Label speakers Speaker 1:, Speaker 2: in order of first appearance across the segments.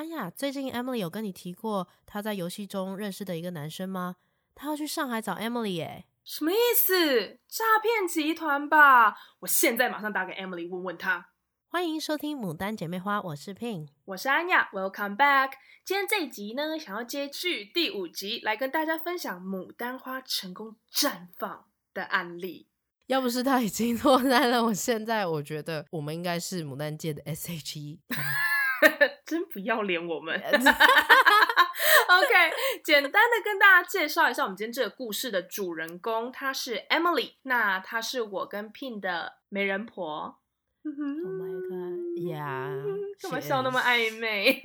Speaker 1: 安雅，最近 Emily 有跟你提过她在游戏中认识的一个男生吗？他要去上海找 Emily 耶。
Speaker 2: 什么意思？诈骗集团吧！我现在马上打给 Emily 问问他。
Speaker 1: 欢迎收听《牡丹姐妹花》，我是 Pin，
Speaker 2: 我是安雅，Welcome back。今天这一集呢，想要接续第五集，来跟大家分享牡丹花成功绽放的案例。
Speaker 1: 要不是他已经落单了，我现在我觉得我们应该是牡丹界的 SHE。
Speaker 2: 真不要脸，我们。OK，简单的跟大家介绍一下我们今天这个故事的主人公，她是 Emily，那她是我跟 Pin 的媒人婆。
Speaker 1: Oh my god，呀，
Speaker 2: 干嘛笑那么暧昧？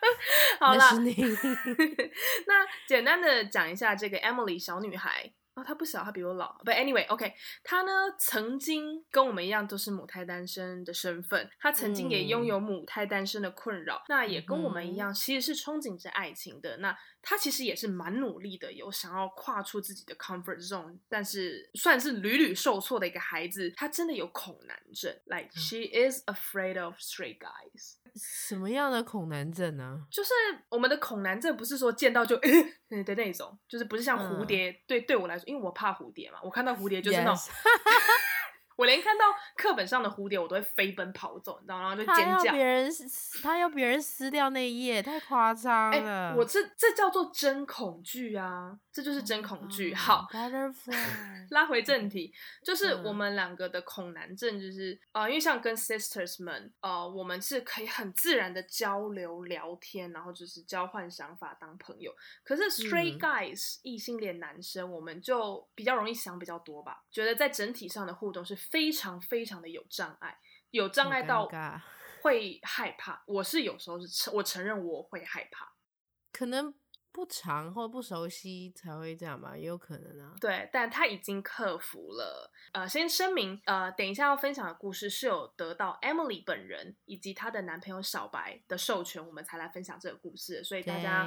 Speaker 2: 好了，那简单的讲一下这个 Emily 小女孩。哦，他不小，他比我老。But anyway，OK，okay，他呢曾经跟我们一样都是母胎单身的身份，他曾经也拥有母胎单身的困扰，嗯、那也跟我们一样，其实是憧憬着爱情的。那他其实也是蛮努力的，有想要跨出自己的 comfort zone，但是算是屡屡受挫的一个孩子。他真的有恐男症，like she is afraid of straight guys。
Speaker 1: 什么样的恐男症呢？
Speaker 2: 就是我们的恐男症，不是说见到就诶 的那种，就是不是像蝴蝶。嗯、对，对我来说，因为我怕蝴蝶嘛，我看到蝴蝶就是那种。Yes. 我连看到课本上的蝴蝶，我都会飞奔跑走，你知道吗？然后就尖叫。
Speaker 1: 别人，他要别人撕掉那一页，太夸张了。
Speaker 2: 欸、我这这叫做真恐惧啊！这就是真恐惧。好，拉回正题，就是我们两个的恐男症，就是啊、呃，因为像跟 sisters 们，呃，我们是可以很自然的交流聊天，然后就是交换想法当朋友。可是 straight guys 异、嗯、性恋男生，我们就比较容易想比较多吧，觉得在整体上的互动是。非常非常的有障碍，有障碍到会害怕。我是有时候是承我承认我会害怕，
Speaker 1: 可能不长或不熟悉才会这样吧，也有可能啊。
Speaker 2: 对，但他已经克服了。呃，先声明，呃，等一下要分享的故事是有得到 Emily 本人以及她的男朋友小白的授权，我们才来分享这个故事。所以大家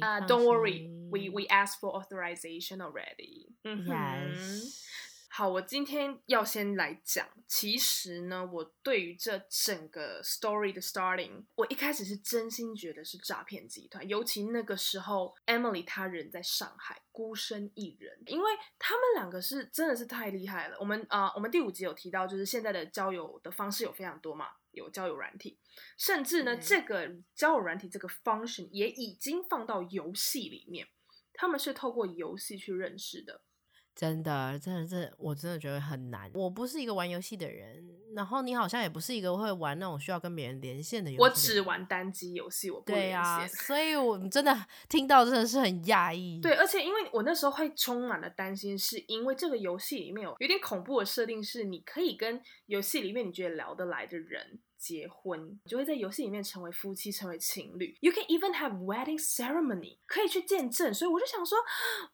Speaker 2: 啊，Don't worry，we we ask for authorization already。嗯哼。Yes. 好，我今天要先来讲。其实呢，我对于这整个 story 的 starting，我一开始是真心觉得是诈骗集团。尤其那个时候，Emily 她人在上海，孤身一人。因为他们两个是真的是太厉害了。我们啊、呃，我们第五集有提到，就是现在的交友的方式有非常多嘛，有交友软体，甚至呢，嗯、这个交友软体这个 function 也已经放到游戏里面。他们是透过游戏去认识的。
Speaker 1: 真的，真的，真的，我真的觉得很难。我不是一个玩游戏的人，然后你好像也不是一个会玩那种需要跟别人连线的游戏。
Speaker 2: 我只玩单机游戏，我不连线。对啊，
Speaker 1: 所以我真的听到真的是很讶异。
Speaker 2: 对，而且因为我那时候会充满了担心，是因为这个游戏里面有有点恐怖的设定，是你可以跟游戏里面你觉得聊得来的人。结婚就会在游戏里面成为夫妻，成为情侣。You can even have wedding ceremony，可以去见证。所以我就想说，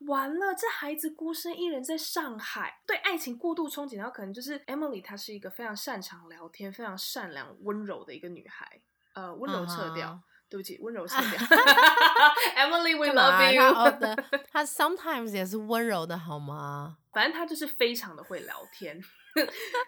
Speaker 2: 完了，这孩子孤身一人在上海，对爱情过度憧憬，然后可能就是 Emily，她是一个非常擅长聊天、非常善良、温柔的一个女孩。呃，温柔撤掉，uh huh. 对不起，温柔撤掉。Emily，we love you。
Speaker 1: 她 sometimes 也是温柔的，好吗？
Speaker 2: 反正她就是非常的会聊天。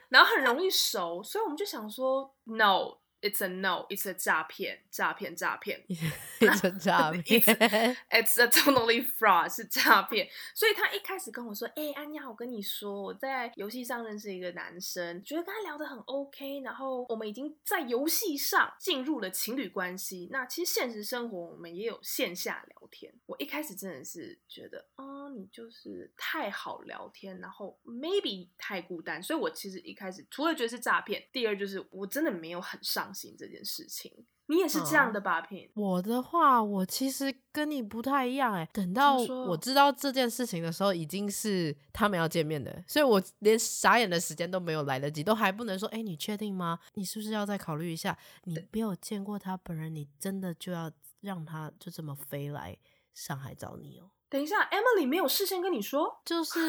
Speaker 2: 然后很容易熟，所以我们就想说，no。It's a no. It's a 诈骗，诈骗，诈骗。
Speaker 1: It's a 诈骗。
Speaker 2: It's, a totally fraud，是诈骗。所以他一开始跟我说：“哎、欸，安妮，我跟你说，我在游戏上认识一个男生，觉得跟他聊得很 OK，然后我们已经在游戏上进入了情侣关系。那其实现实生活我们也有线下聊天。我一开始真的是觉得，哦，你就是太好聊天，然后 maybe 太孤单。所以我其实一开始除了觉得是诈骗，第二就是我真的没有很上。这件事情，你也是这样的吧？Pin，
Speaker 1: 我的话，我其实跟你不太一样哎。等到我知道这件事情的时候，已经是他们要见面的，所以我连傻眼的时间都没有来得及，都还不能说，哎，你确定吗？你是不是要再考虑一下？你没有见过他本人，你真的就要让他就这么飞来上海找你哦？
Speaker 2: 等一下，Emily 没有事先跟你说，
Speaker 1: 就是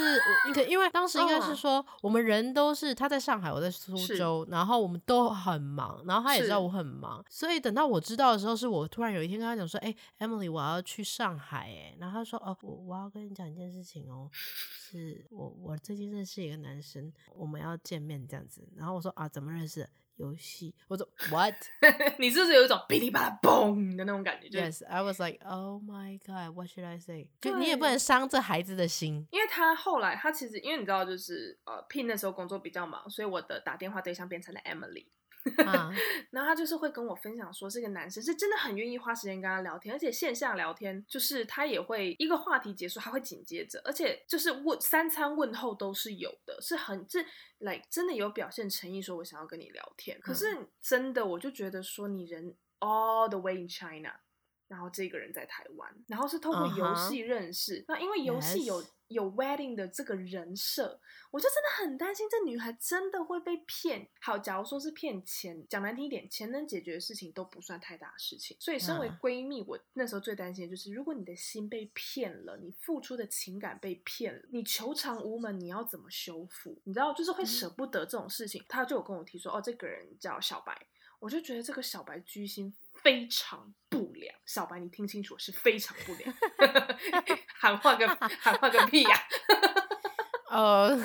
Speaker 1: 你可因为当时应该是说我们人都是他在上海，我在苏州，然后我们都很忙，然后他也知道我很忙，所以等到我知道的时候，是我突然有一天跟他讲说，哎，Emily，我要去上海，哎，然后他说，哦，我我要跟你讲一件事情哦，是我我最近认识一个男生，我们要见面这样子，然后我说啊，怎么认识？游戏，我说 What？
Speaker 2: 你是不是有一种噼里啪啦嘣的那种感觉
Speaker 1: ？Yes，I was like Oh my God，What should I say？就你也不能伤这孩子的心，
Speaker 2: 因为他后来他其实因为你知道就是呃 Pin 那时候工作比较忙，所以我的打电话对象变成了 Emily。啊、然后他就是会跟我分享说，这个男生是真的很愿意花时间跟他聊天，而且线下聊天就是他也会一个话题结束，他会紧接着，而且就是问三餐问候都是有的，是很这来、like, 真的有表现诚意，说我想要跟你聊天。可是真的，我就觉得说你人 all the way in China，然后这个人在台湾，然后是透过游戏认识，uh huh. 那因为游戏有。有 wedding 的这个人设，我就真的很担心这女孩真的会被骗。好，假如说是骗钱，讲难听一点，钱能解决的事情都不算太大的事情。所以，身为闺蜜，我那时候最担心的就是，如果你的心被骗了，你付出的情感被骗了，你求偿无门，你要怎么修复？你知道，就是会舍不得这种事情。她就有跟我提说，哦，这个人叫小白，我就觉得这个小白居心非常不良，小白，你听清楚，是非常不良。喊话个 喊话个屁呀！
Speaker 1: 呃，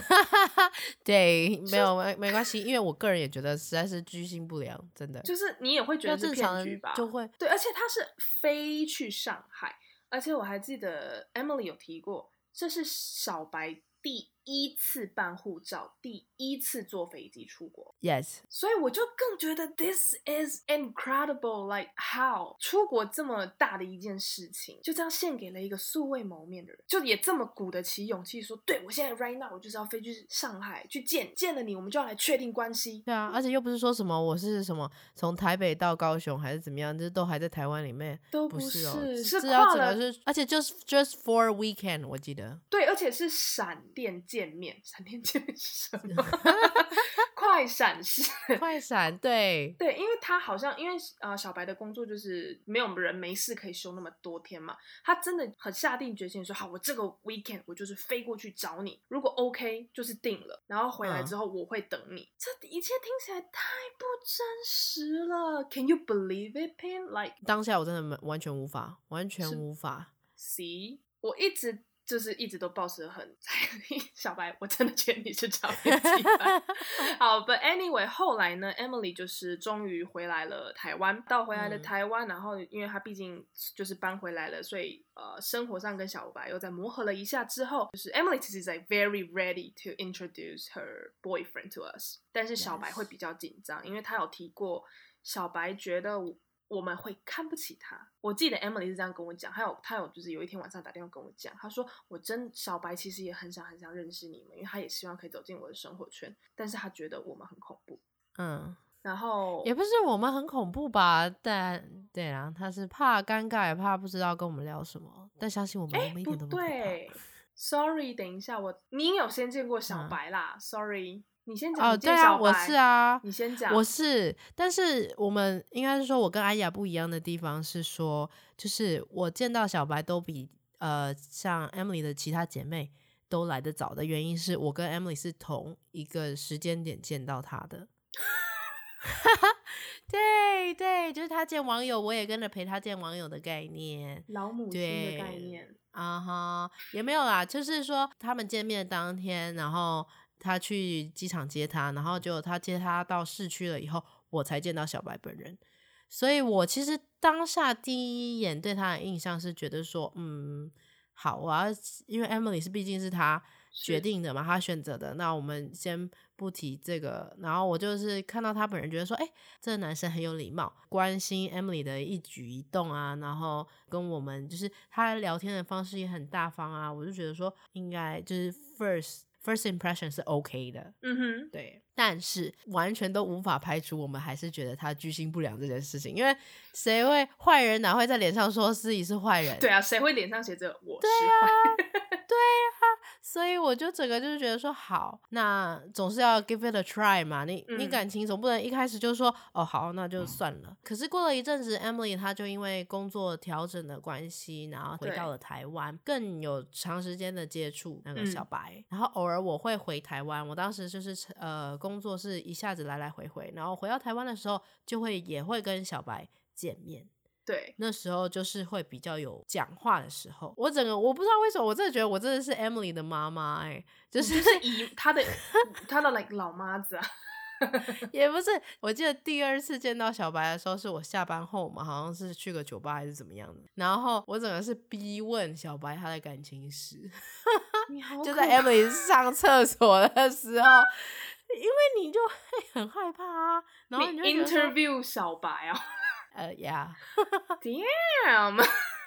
Speaker 1: 对，没有没没关系，因为我个人也觉得实在是居心不良，真的。
Speaker 2: 就是你也会觉得是骗局吧？
Speaker 1: 就会
Speaker 2: 对，而且他是飞去上海，而且我还记得 Emily 有提过，这是小白第一次办护照，第一次坐飞机出国
Speaker 1: ，Yes，
Speaker 2: 所以我就更觉得 This is incredible，like how 出国这么大的一件事情，就这样献给了一个素未谋面的人，就也这么鼓得起勇气说，对我现在 right now 我就是要飞去上海去见见了你，我们就要来确定关系。
Speaker 1: 对啊，而且又不是说什么我是什么从台北到高雄还是怎么样，就是都还在台湾里面，
Speaker 2: 都不是，
Speaker 1: 不是哦，
Speaker 2: 是，
Speaker 1: 是
Speaker 2: 跨了，
Speaker 1: 是而且就是 just for weekend，我记得，
Speaker 2: 对，而且是闪电。见面，闪电见面是什么？快闪是
Speaker 1: 快闪，对
Speaker 2: 对，因为他好像因为呃小白的工作就是没有人没事可以休那么多天嘛，他真的很下定决心说好，我这个 weekend 我就是飞过去找你，如果 OK 就是定了，然后回来之后我会等你。嗯、这一切听起来太不真实了，Can you believe it, Pin? Like
Speaker 1: 当下我真的完全无法，完全无法。
Speaker 2: See，我一直。就是一直都保持很 小白，我真的觉得你是超级烦。好，But anyway，后来呢，Emily 就是终于回来了台湾，到回来了台湾，嗯、然后因为她毕竟就是搬回来了，所以呃，生活上跟小白又在磨合了一下之后，就是 Emily 其实 like very ready to introduce her boyfriend to us，但是小白会比较紧张.因为他有提过小白觉得。我们会看不起他。我记得 Emily 是这样跟我讲，还有他有就是有一天晚上打电话跟我讲，他说我真小白其实也很想很想认识你们，因为他也希望可以走进我的生活圈，但是他觉得我们很恐怖。嗯，然后
Speaker 1: 也不是我们很恐怖吧？但对啊，他是怕尴尬，也怕不知道跟我们聊什么。但相信我们，我们一点都不对。
Speaker 2: Sorry，等一下我你有先见过小白啦。嗯、Sorry。你先讲
Speaker 1: 哦，对啊，我是啊，
Speaker 2: 你先讲，
Speaker 1: 我是，但是我们应该是说，我跟阿雅不一样的地方是说，就是我见到小白都比呃像 Emily 的其他姐妹都来得早的原因，是我跟 Emily 是同一个时间点见到她的。对对，就是他见网友，我也跟着陪他见网友的概念，
Speaker 2: 老母亲的概念
Speaker 1: 啊哈，uh 也没有啦，就是说他们见面当天，然后。他去机场接他，然后就他接他到市区了以后，我才见到小白本人。所以我其实当下第一眼对他的印象是觉得说，嗯，好我要，因为 Emily 是毕竟是他决定的嘛，他选择的。那我们先不提这个，然后我就是看到他本人，觉得说，哎，这个男生很有礼貌，关心 Emily 的一举一动啊，然后跟我们就是他聊天的方式也很大方啊，我就觉得说，应该就是 first。First impression 是 OK 的，
Speaker 2: 嗯哼，
Speaker 1: 对，但是完全都无法排除我们还是觉得他居心不良这件事情，因为谁会坏人哪会在脸上说自己是坏人？
Speaker 2: 对啊，谁会脸上写着我是坏？
Speaker 1: 对啊，对啊。所以我就整个就是觉得说好，那总是要 give it a try 嘛。你你感情总不能一开始就说哦好，那就算了。可是过了一阵子，Emily 她就因为工作调整的关系，然后回到了台湾，更有长时间的接触那个小白。嗯、然后偶尔我会回台湾，我当时就是呃工作是一下子来来回回，然后回到台湾的时候就会也会跟小白见面。
Speaker 2: 对，
Speaker 1: 那时候就是会比较有讲话的时候。我整个我不知道为什么，我真的觉得我真的是 Emily 的妈妈哎，就是，
Speaker 2: 就是以她的她的 like 老妈子啊。
Speaker 1: 也不是，我记得第二次见到小白的时候，是我下班后嘛，好像是去个酒吧还是怎么样的，然后我整个是逼问小白他的感情史，就在 Emily 上厕所的时候，因为你就会很害怕啊，然后你就
Speaker 2: interview 小白啊，
Speaker 1: 呃呀
Speaker 2: ，Damn。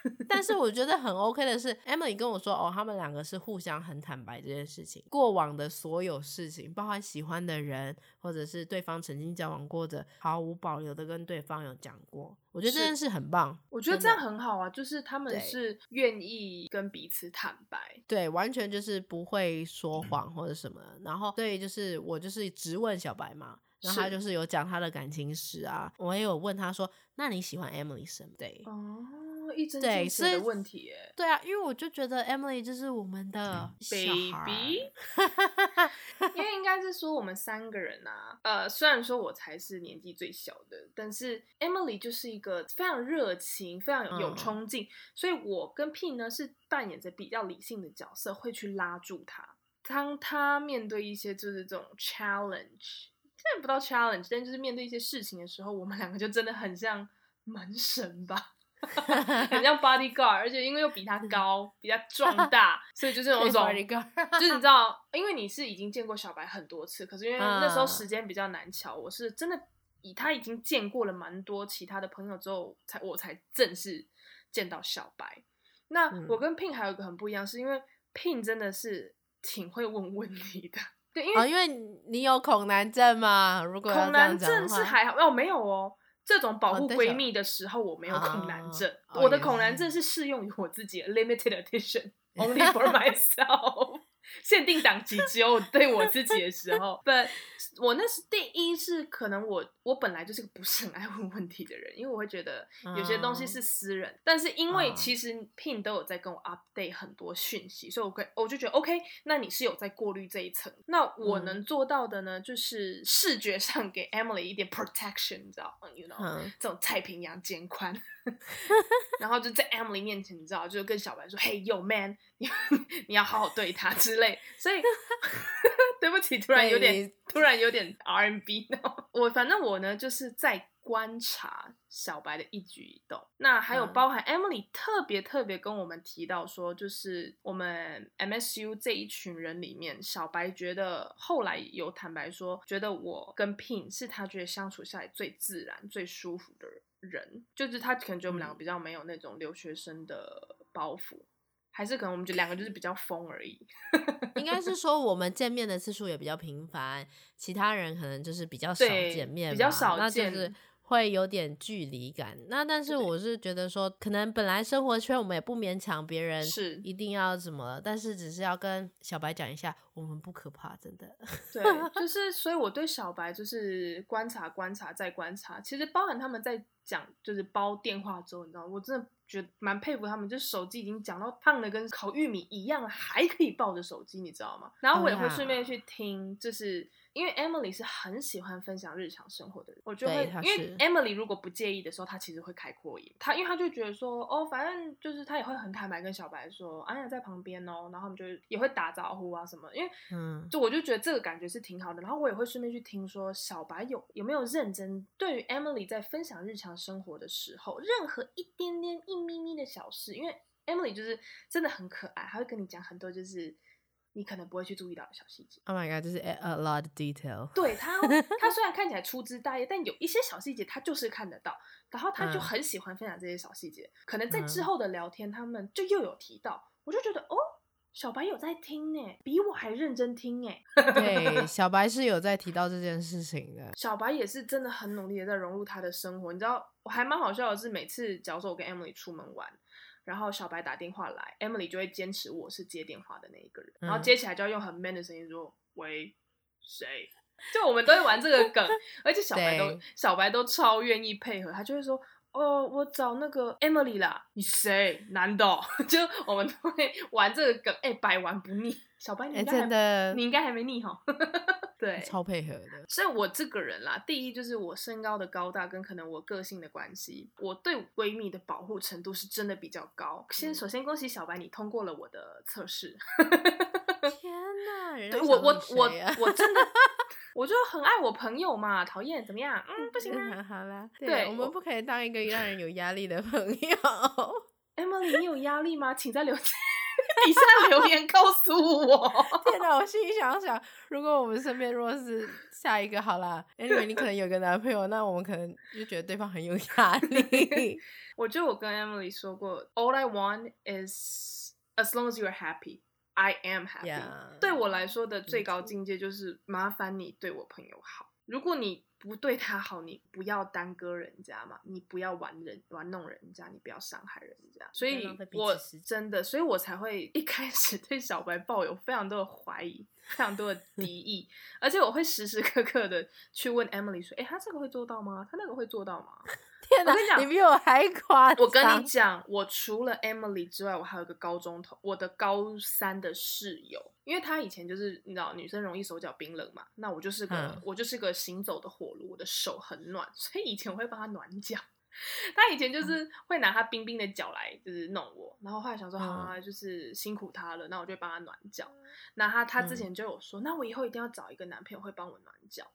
Speaker 1: 但是我觉得很 OK 的是，Emily 跟我说，哦，他们两个是互相很坦白这件事情，过往的所有事情，包括喜欢的人，或者是对方曾经交往过的，毫无保留的跟对方有讲过。我觉得这件事很棒，
Speaker 2: 我觉得这样很好啊，就是他们是愿意跟彼此坦白，
Speaker 1: 对，对，完全就是不会说谎或者什么。然后，对，就是我就是直问小白嘛，然后他就是有讲他的感情史啊，我也有问他说，那你喜欢 Emily 什么？对，
Speaker 2: 哦。一针见血的问题，哎，
Speaker 1: 对啊，因为我就觉得 Emily 就是我们的
Speaker 2: baby，因为应该是说我们三个人啊，呃，虽然说我才是年纪最小的，但是 Emily 就是一个非常热情、非常有冲劲，嗯、所以我跟 Pin 呢是扮演着比较理性的角色，会去拉住他。当他面对一些就是这种 challenge，现在不到 challenge，但就是面对一些事情的时候，我们两个就真的很像门神吧。很像 bodyguard，而且因为又比他高，比他壮大，所以就是那种，就是你知道，因为你是已经见过小白很多次，可是因为那时候时间比较难巧，我是真的以他已经见过了蛮多其他的朋友之后，才我才正式见到小白。那我跟 Pin 还有一个很不一样，是因为 Pin 真的是挺会问问题的，对，因为、
Speaker 1: 哦、因为你有恐男症嘛，如果
Speaker 2: 恐男症是还好，哦，没有哦。这种保护闺蜜的时候，我没有恐男症。Oh, 我的恐男症是适用于我自己的，limited edition，only for myself。限定档期只有对我自己的时候，But 我那是第一是可能我我本来就是个不是很爱问问题的人，因为我会觉得有些东西是私人。Uh, 但是因为其实 Pin 都有在跟我 update 很多讯息，所以我可我就觉得 OK，那你是有在过滤这一层。那我能做到的呢，就是视觉上给 Emily 一点 protection，你知道吗？You know，、uh. 这种太平洋肩宽。然后就在 Emily 面前，你知道，就跟小白说：“Hey yo man，你你要好好对他之类。”所以 对不起，突然有点突然有点 R&B。我反正我呢，就是在观察小白的一举一动。那还有包含 Emily 特别特别跟我们提到说，就是我们 MSU 这一群人里面，小白觉得后来有坦白说，觉得我跟 Pin 是他觉得相处下来最自然、最舒服的人。人就是他，可能觉得我们两个比较没有那种留学生的包袱，嗯、还是可能我们就两个就是比较疯而已。
Speaker 1: 应该是说我们见面的次数也比较频繁，其他人可能就是比较少见面，
Speaker 2: 比较少见。
Speaker 1: 就是会有点距离感，那但是我是觉得说，可能本来生活圈我们也不勉强别人是一定要怎么，但是只是要跟小白讲一下，我们不可怕，真的。
Speaker 2: 对，就 是所以我对小白就是观察、观察再观察，其实包含他们在讲就是煲电话粥，你知道？我真的觉得蛮佩服他们，就是手机已经讲到烫的跟烤玉米一样，还可以抱着手机，你知道吗？然后我也会顺便去听，就是。因为 Emily 是很喜欢分享日常生活的人，我就会，因为 Emily 如果不介意的时候，她其实会开扩音。她因为她就觉得说，哦，反正就是她也会很坦白跟小白说，安雅在旁边哦，然后他们就也会打招呼啊什么。因为，嗯，就我就觉得这个感觉是挺好的。然后我也会顺便去听说，小白有有没有认真对于 Emily 在分享日常生活的时候，任何一点点一咪咪的小事，因为 Emily 就是真的很可爱，她会跟你讲很多就是。你可能不会去注意到的小细节。
Speaker 1: Oh my god，这是 a lot of detail。
Speaker 2: 对他，他 虽然看起来粗枝大叶，但有一些小细节他就是看得到。然后他就很喜欢分享这些小细节。嗯、可能在之后的聊天，他们就又有提到，我就觉得哦，小白有在听诶，比我还认真听诶。
Speaker 1: 对，小白是有在提到这件事情的。
Speaker 2: 小白也是真的很努力的在融入他的生活。你知道，我还蛮好笑的是，每次假如说我跟 Emily 出门玩。然后小白打电话来，Emily 就会坚持我是接电话的那一个人，嗯、然后接起来就要用很 man 的声音说：“喂，谁？” 就我们都会玩这个梗，而且小白都小白都超愿意配合，他就会说：“哦，我找那个 Emily 啦，你谁？男的？” 就我们都会玩这个梗，哎，百玩不腻。小白，你应该还、欸、真的你应该还没腻哈。对，
Speaker 1: 超配合的。
Speaker 2: 所以，我这个人啦，第一就是我身高的高大，跟可能我个性的关系，我对闺蜜的保护程度是真的比较高。先，首先恭喜小白，你通过了我的测试。
Speaker 1: 天哪！
Speaker 2: 对我我我我真的，我就很爱我朋友嘛，讨厌怎么样？嗯，不行啊。
Speaker 1: 好啦，对，我们不可以当一个让人有压力的朋友。
Speaker 2: Emily，你有压力吗？请在留底下留言告诉我。
Speaker 1: 天哪，我心里想想，如果我们身边若是下一个好啦，Anyway，你可能有个男朋友，那我们可能就觉得对方很有压力。
Speaker 2: 我觉得我跟 Emily 说过，All I want is as long as you are happy, I am happy。对我来说的最高境界就是麻烦你对我朋友好。如果你不对他好，你不要耽搁人家嘛，你不要玩人玩弄人家，你不要伤害人家。所以我真的，所以我才会一开始对小白抱有非常多的怀疑，非常多的敌意，而且我会时时刻刻的去问 Emily 说：“哎，他这个会做到吗？他那个会做到吗？”
Speaker 1: 天哪，我跟你讲，你比我还夸张。
Speaker 2: 我跟你讲，我除了 Emily 之外，我还有个高中同，我的高三的室友，因为她以前就是你知道，女生容易手脚冰冷嘛，那我就是个、嗯、我就是个行走的火炉，我的手很暖，所以以前我会帮她暖脚。她以前就是会拿他冰冰的脚来就是弄我，然后后来想说，好啊，就是辛苦他了，那我就帮他暖脚。那他他之前就有说，那我以后一定要找一个男朋友会帮我暖脚。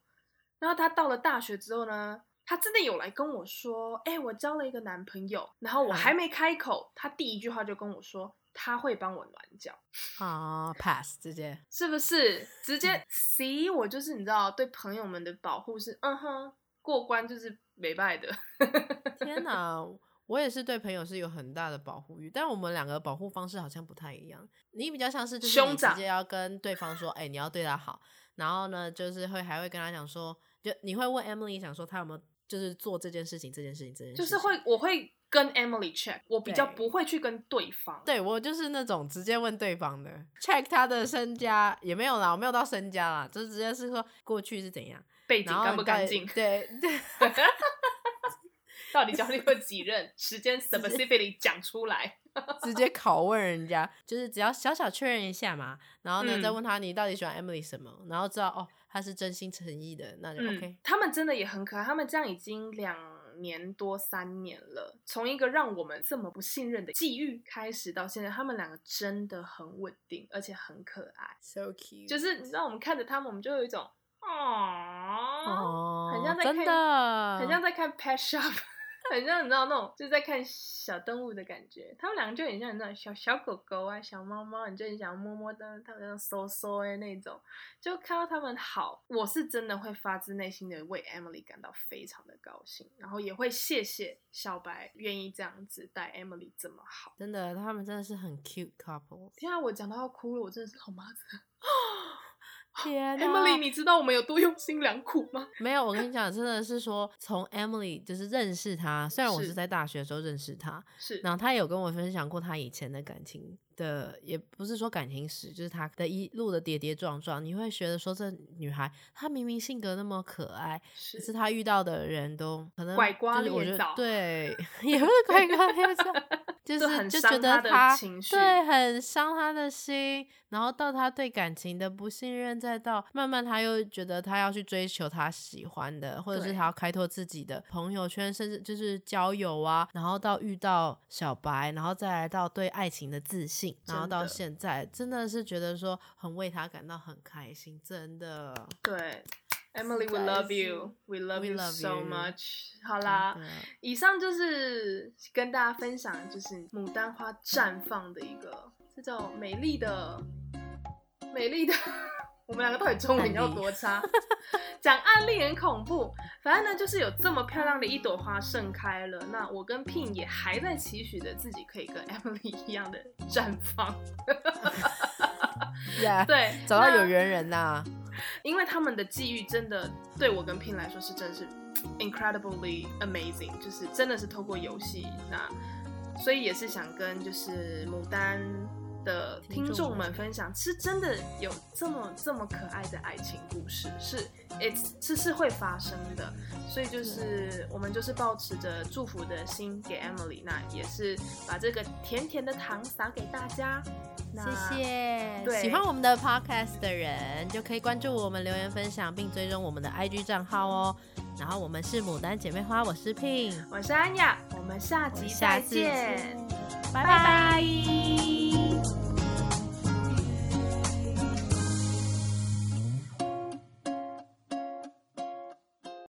Speaker 2: 然后他到了大学之后呢？他真的有来跟我说，哎、欸，我交了一个男朋友，然后我还没开口，他第一句话就跟我说他会帮我暖脚。
Speaker 1: 啊，pass 直接
Speaker 2: 是不是直接 C？我就是你知道，对朋友们的保护是嗯哼过关就是没败的。
Speaker 1: 天哪，我也是对朋友是有很大的保护欲，但我们两个保护方式好像不太一样。你比较像是就是你直接要跟对方说，哎、欸，你要对他好，然后呢，就是会还会跟他讲说，就你会问 Emily 想说他有没有。就是做这件事情，这件事情，这件事情，
Speaker 2: 就是会，我会跟 Emily check，我比较不会去跟对方。
Speaker 1: 对，我就是那种直接问对方的，check 他的身家也没有啦，我没有到身家啦，就是直接是说过去是怎样，
Speaker 2: 背景干不干净，
Speaker 1: 对 对，
Speaker 2: 到底交过几任，时间 specifically 讲出来，
Speaker 1: 直接拷问人家，就是只要小小确认一下嘛，然后呢、嗯、再问他你到底喜欢 Emily 什么，然后知道哦。他是真心诚意的，那就 OK。
Speaker 2: 嗯，他们真的也很可爱，他们这样已经两年多三年了，从一个让我们这么不信任的际遇开始到现在，他们两个真的很稳定，而且很可爱
Speaker 1: ，so cute。
Speaker 2: 就是你知道，我们看着他们，我们就有一种哦，很像在看，
Speaker 1: 真的，
Speaker 2: 很像在看 Pet Shop。很像你知道那种就是在看小动物的感觉，他们两个就很像那种小小狗狗啊、小猫猫，你就很想摸摸的，他们那种嗖嗖的那种，就看到他们好，我是真的会发自内心的为 Emily 感到非常的高兴，然后也会谢谢小白愿意这样子带 Emily 这么好，
Speaker 1: 真的，他们真的是很 cute couple。
Speaker 2: 天啊，我讲到要哭了，我真的是老妈子。
Speaker 1: 天
Speaker 2: ，Emily，你知道我们有多用心良苦吗？
Speaker 1: 没有，我跟你讲，真的是说从 Emily 就是认识她，虽然我是在大学的时候认识她，
Speaker 2: 是，
Speaker 1: 然后她也有跟我分享过她以前的感情的，也不是说感情史，就是她的一路的跌跌撞撞，你会觉得说这女孩她明明性格那么可爱，是可是她遇到的人都可能
Speaker 2: 拐瓜裂枣，
Speaker 1: 对，也不是拐瓜裂枣。就是
Speaker 2: 很
Speaker 1: 就觉得他对很伤他的心，然后到他对感情的不信任，再到慢慢他又觉得他要去追求他喜欢的，或者是他要开拓自己的朋友圈，甚至就是交友啊，然后到遇到小白，然后再来到对爱情的自信，然后到现在真的是觉得说很为他感到很开心，真的
Speaker 2: 对。Emily，we love you，we love you so much。好啦，以上就是跟大家分享，就是牡丹花绽放的一个这种美丽的、美丽的。我们两个到底中文要多差？讲案例很恐怖。反正呢，就是有这么漂亮的一朵花盛开了。那我跟 Pin 也还在期许着自己可以跟 Emily 一样的绽放。
Speaker 1: yeah,
Speaker 2: 对，
Speaker 1: 找到有缘人呐、啊。
Speaker 2: 因为他们的际遇真的对我跟 Pin 来说是真是 incredibly amazing，就是真的是透过游戏，那所以也是想跟就是牡丹的听众们分享，是真的有这么这么可爱的爱情故事，是 it's 是是会发生的，所以就是我们就是抱持着祝福的心给 Emily，那也是把这个甜甜的糖撒给大家。
Speaker 1: 谢谢，
Speaker 2: 对，
Speaker 1: 喜欢我们的 podcast 的人就可以关注我们，留言分享，并追踪我们的 IG 账号哦。然后我们是牡丹姐妹花，我是 Pin，
Speaker 2: 我是安雅，我们下集再见，
Speaker 1: 拜拜。